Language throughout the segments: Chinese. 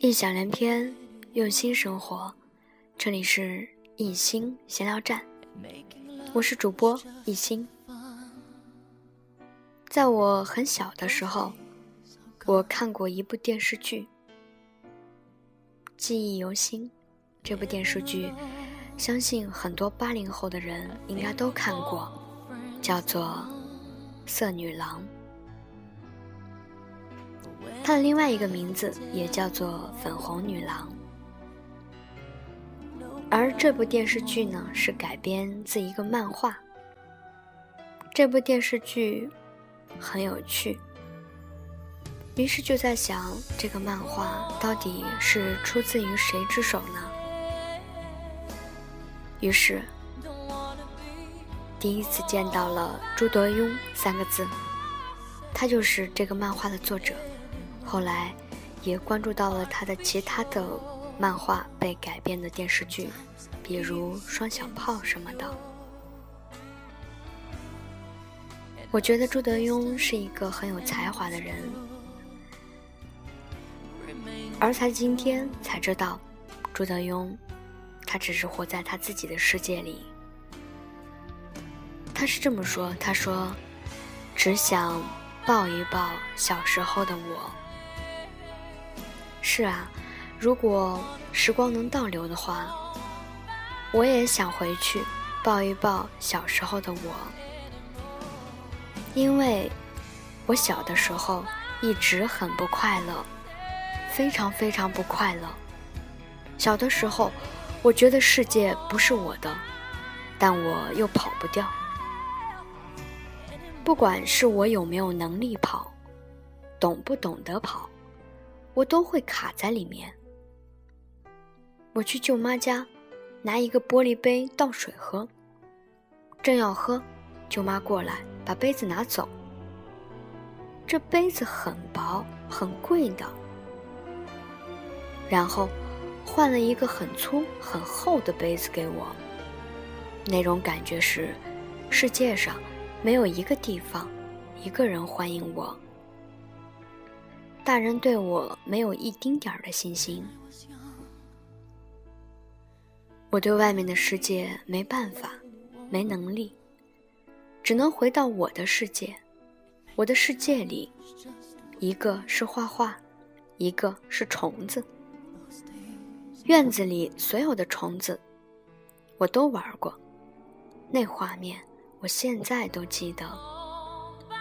异想连篇，用心生活。这里是一心闲聊站，我是主播一心。在我很小的时候，我看过一部电视剧，记忆犹新。这部电视剧，相信很多八零后的人应该都看过，叫做《色女郎》。它的另外一个名字也叫做《粉红女郎》。而这部电视剧呢，是改编自一个漫画。这部电视剧很有趣，于是就在想，这个漫画到底是出自于谁之手呢？于是，第一次见到了朱德庸三个字，他就是这个漫画的作者。后来，也关注到了他的其他的漫画被改编的电视剧，比如《双响炮》什么的。我觉得朱德庸是一个很有才华的人，而才今天才知道，朱德庸。他只是活在他自己的世界里。他是这么说：“他说，只想抱一抱小时候的我。”是啊，如果时光能倒流的话，我也想回去抱一抱小时候的我，因为我小的时候一直很不快乐，非常非常不快乐。小的时候。我觉得世界不是我的，但我又跑不掉。不管是我有没有能力跑，懂不懂得跑，我都会卡在里面。我去舅妈家，拿一个玻璃杯倒水喝，正要喝，舅妈过来把杯子拿走。这杯子很薄，很贵的。然后。换了一个很粗很厚的杯子给我，那种感觉是，世界上没有一个地方，一个人欢迎我。大人对我没有一丁点儿的信心，我对外面的世界没办法，没能力，只能回到我的世界。我的世界里，一个是画画，一个是虫子。院子里所有的虫子，我都玩过。那画面我现在都记得。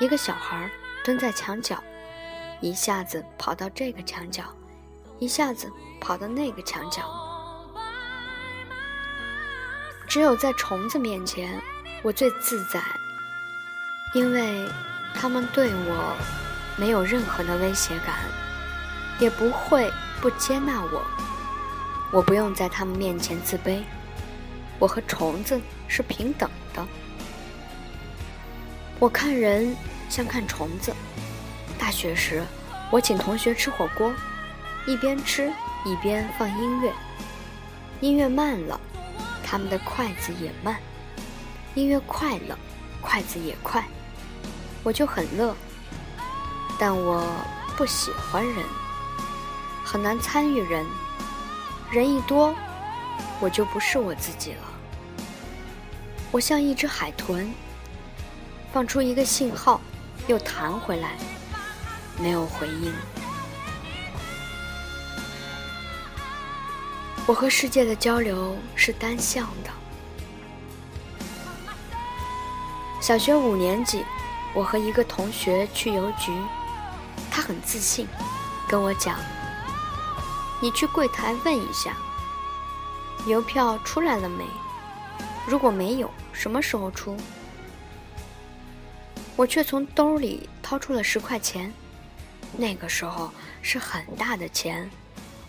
一个小孩蹲在墙角，一下子跑到这个墙角，一下子跑到那个墙角。只有在虫子面前，我最自在，因为它们对我没有任何的威胁感，也不会不接纳我。我不用在他们面前自卑，我和虫子是平等的。我看人像看虫子。学时，我请同学吃火锅，一边吃一边放音乐，音乐慢了，他们的筷子也慢；音乐快了，筷子也快，我就很乐。但我不喜欢人，很难参与人。人一多，我就不是我自己了。我像一只海豚，放出一个信号，又弹回来，没有回应。我和世界的交流是单向的。小学五年级，我和一个同学去邮局，他很自信，跟我讲。你去柜台问一下，邮票出来了没？如果没有，什么时候出？我却从兜里掏出了十块钱，那个时候是很大的钱。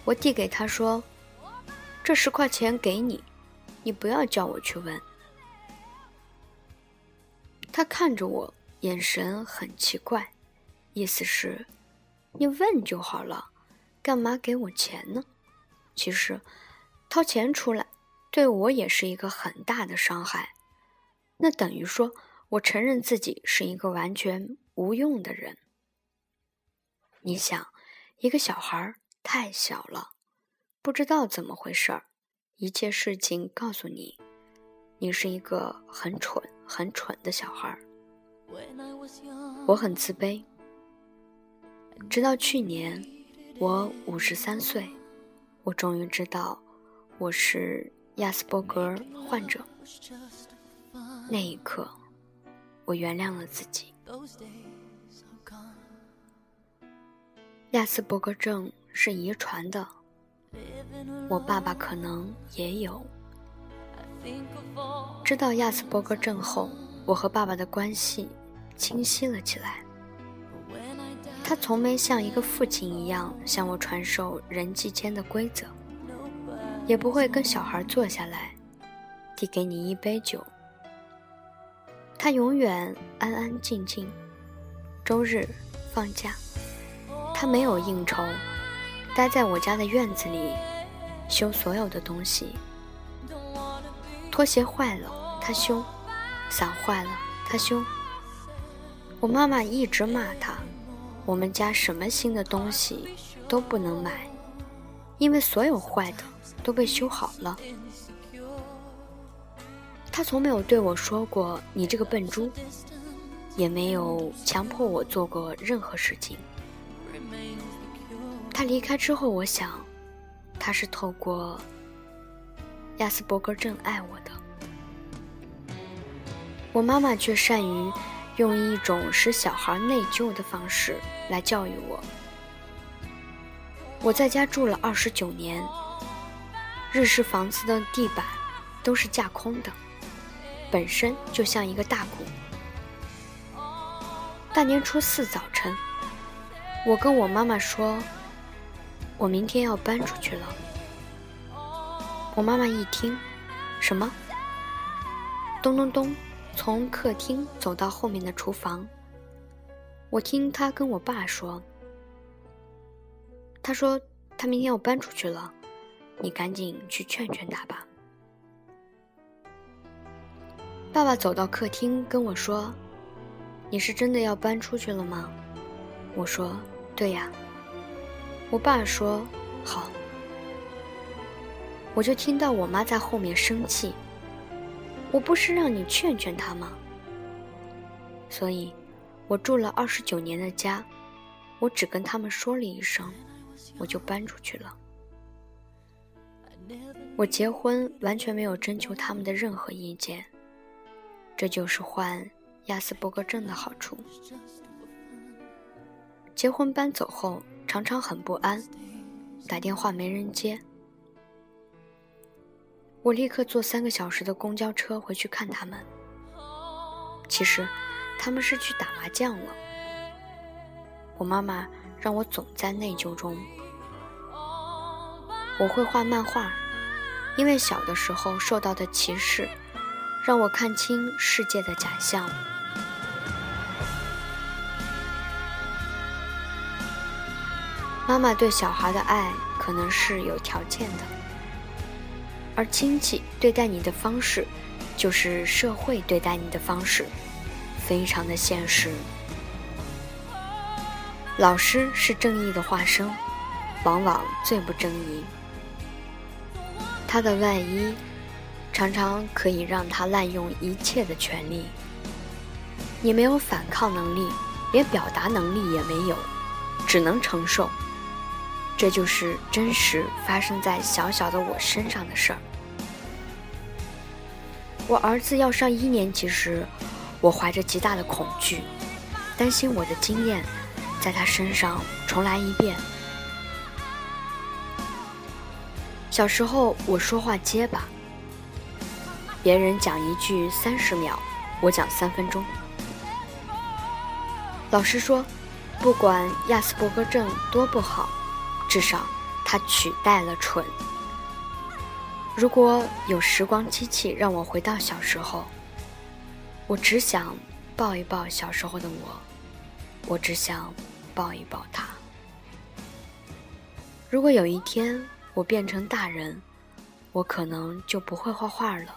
我递给他说：“这十块钱给你，你不要叫我去问。”他看着我，眼神很奇怪，意思是，你问就好了。干嘛给我钱呢？其实，掏钱出来对我也是一个很大的伤害。那等于说我承认自己是一个完全无用的人。你想，一个小孩太小了，不知道怎么回事儿，一切事情告诉你，你是一个很蠢、很蠢的小孩。我很自卑，直到去年，我五十三岁，我终于知道我是亚斯伯格患者。那一刻，我原谅了自己。亚斯伯格症是遗传的，我爸爸可能也有。知道亚斯伯格症后，我和爸爸的关系。清晰了起来。他从没像一个父亲一样向我传授人际间的规则，也不会跟小孩坐下来，递给你一杯酒。他永远安安静静。周日放假，他没有应酬，待在我家的院子里修所有的东西。拖鞋坏了，他修；伞坏了，他修。我妈妈一直骂他，我们家什么新的东西都不能买，因为所有坏的都被修好了。他从没有对我说过“你这个笨猪”，也没有强迫我做过任何事情。他离开之后，我想，他是透过亚斯伯格症爱我的。我妈妈却善于。用一种使小孩内疚的方式来教育我。我在家住了二十九年，日式房子的地板都是架空的，本身就像一个大鼓。大年初四早晨，我跟我妈妈说，我明天要搬出去了。我妈妈一听，什么？咚咚咚。从客厅走到后面的厨房，我听他跟我爸说：“他说他明天要搬出去了，你赶紧去劝劝他吧。”爸爸走到客厅跟我说：“你是真的要搬出去了吗？”我说：“对呀。”我爸说：“好。”我就听到我妈在后面生气。我不是让你劝劝他吗？所以，我住了二十九年的家，我只跟他们说了一声，我就搬出去了。我结婚完全没有征求他们的任何意见，这就是患亚斯伯格症的好处。结婚搬走后，常常很不安，打电话没人接。我立刻坐三个小时的公交车回去看他们。其实，他们是去打麻将了。我妈妈让我总在内疚中。我会画漫画，因为小的时候受到的歧视，让我看清世界的假象。妈妈对小孩的爱可能是有条件的。而亲戚对待你的方式，就是社会对待你的方式，非常的现实。老师是正义的化身，往往最不正义。他的外衣常常可以让他滥用一切的权利。你没有反抗能力，连表达能力也没有，只能承受。这就是真实发生在小小的我身上的事儿。我儿子要上一年级时，我怀着极大的恐惧，担心我的经验在他身上重来一遍。小时候我说话结巴，别人讲一句三十秒，我讲三分钟。老师说，不管亚斯伯格症多不好。至少，它取代了蠢。如果有时光机器让我回到小时候，我只想抱一抱小时候的我，我只想抱一抱他。如果有一天我变成大人，我可能就不会画画了。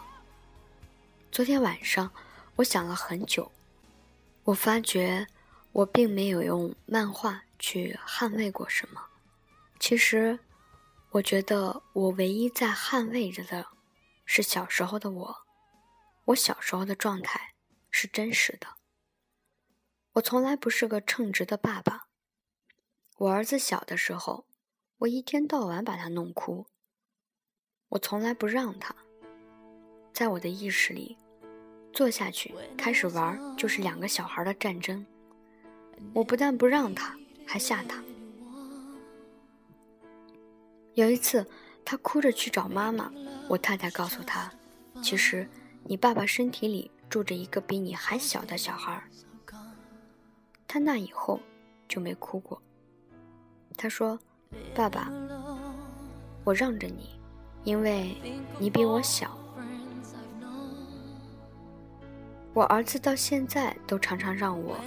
昨天晚上，我想了很久，我发觉我并没有用漫画去捍卫过什么。其实，我觉得我唯一在捍卫着的，是小时候的我。我小时候的状态是真实的。我从来不是个称职的爸爸。我儿子小的时候，我一天到晚把他弄哭。我从来不让他。在我的意识里，坐下去开始玩就是两个小孩的战争。我不但不让他，还吓他。有一次，他哭着去找妈妈，我太太告诉他：“其实你爸爸身体里住着一个比你还小的小孩。”他那以后就没哭过。他说：“爸爸，我让着你，因为你比我小。”我儿子到现在都常常让我。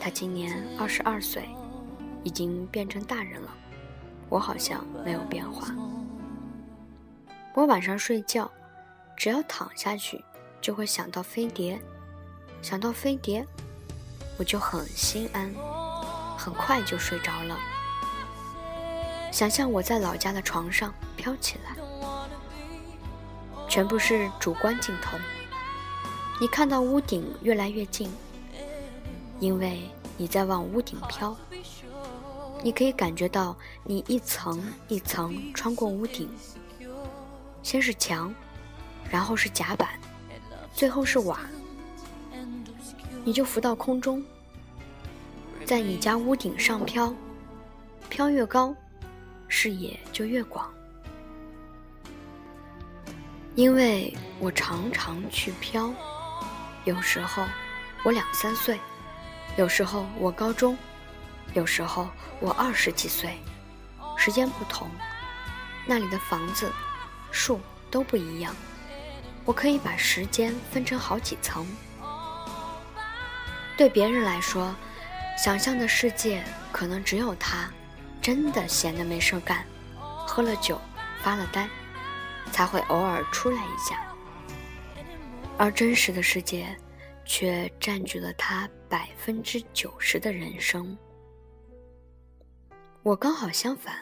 他今年二十二岁，已经变成大人了。我好像没有变化。我晚上睡觉，只要躺下去，就会想到飞碟，想到飞碟，我就很心安，很快就睡着了。想象我在老家的床上飘起来，全部是主观镜头。你看到屋顶越来越近。因为你在往屋顶飘，你可以感觉到你一层一层穿过屋顶，先是墙，然后是甲板，最后是瓦，你就浮到空中，在你家屋顶上飘，飘越高，视野就越广。因为我常常去飘，有时候我两三岁。有时候我高中，有时候我二十几岁，时间不同，那里的房子、树都不一样。我可以把时间分成好几层。对别人来说，想象的世界可能只有他，真的闲得没事干，喝了酒发了呆，才会偶尔出来一下。而真实的世界。却占据了他百分之九十的人生。我刚好相反，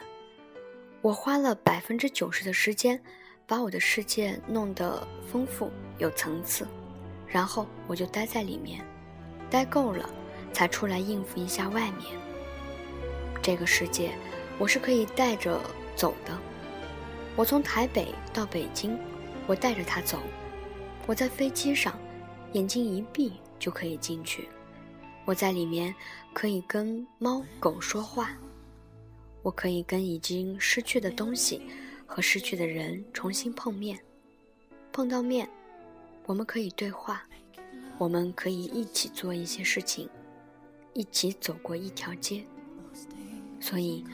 我花了百分之九十的时间，把我的世界弄得丰富有层次，然后我就待在里面，待够了，才出来应付一下外面。这个世界，我是可以带着走的。我从台北到北京，我带着它走。我在飞机上。眼睛一闭就可以进去，我在里面可以跟猫狗说话，我可以跟已经失去的东西和失去的人重新碰面，碰到面，我们可以对话，我们可以一起做一些事情，一起走过一条街。所以，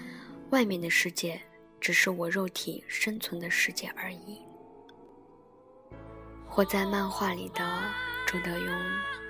外面的世界只是我肉体生存的世界而已。活在漫画里的。朱德庸。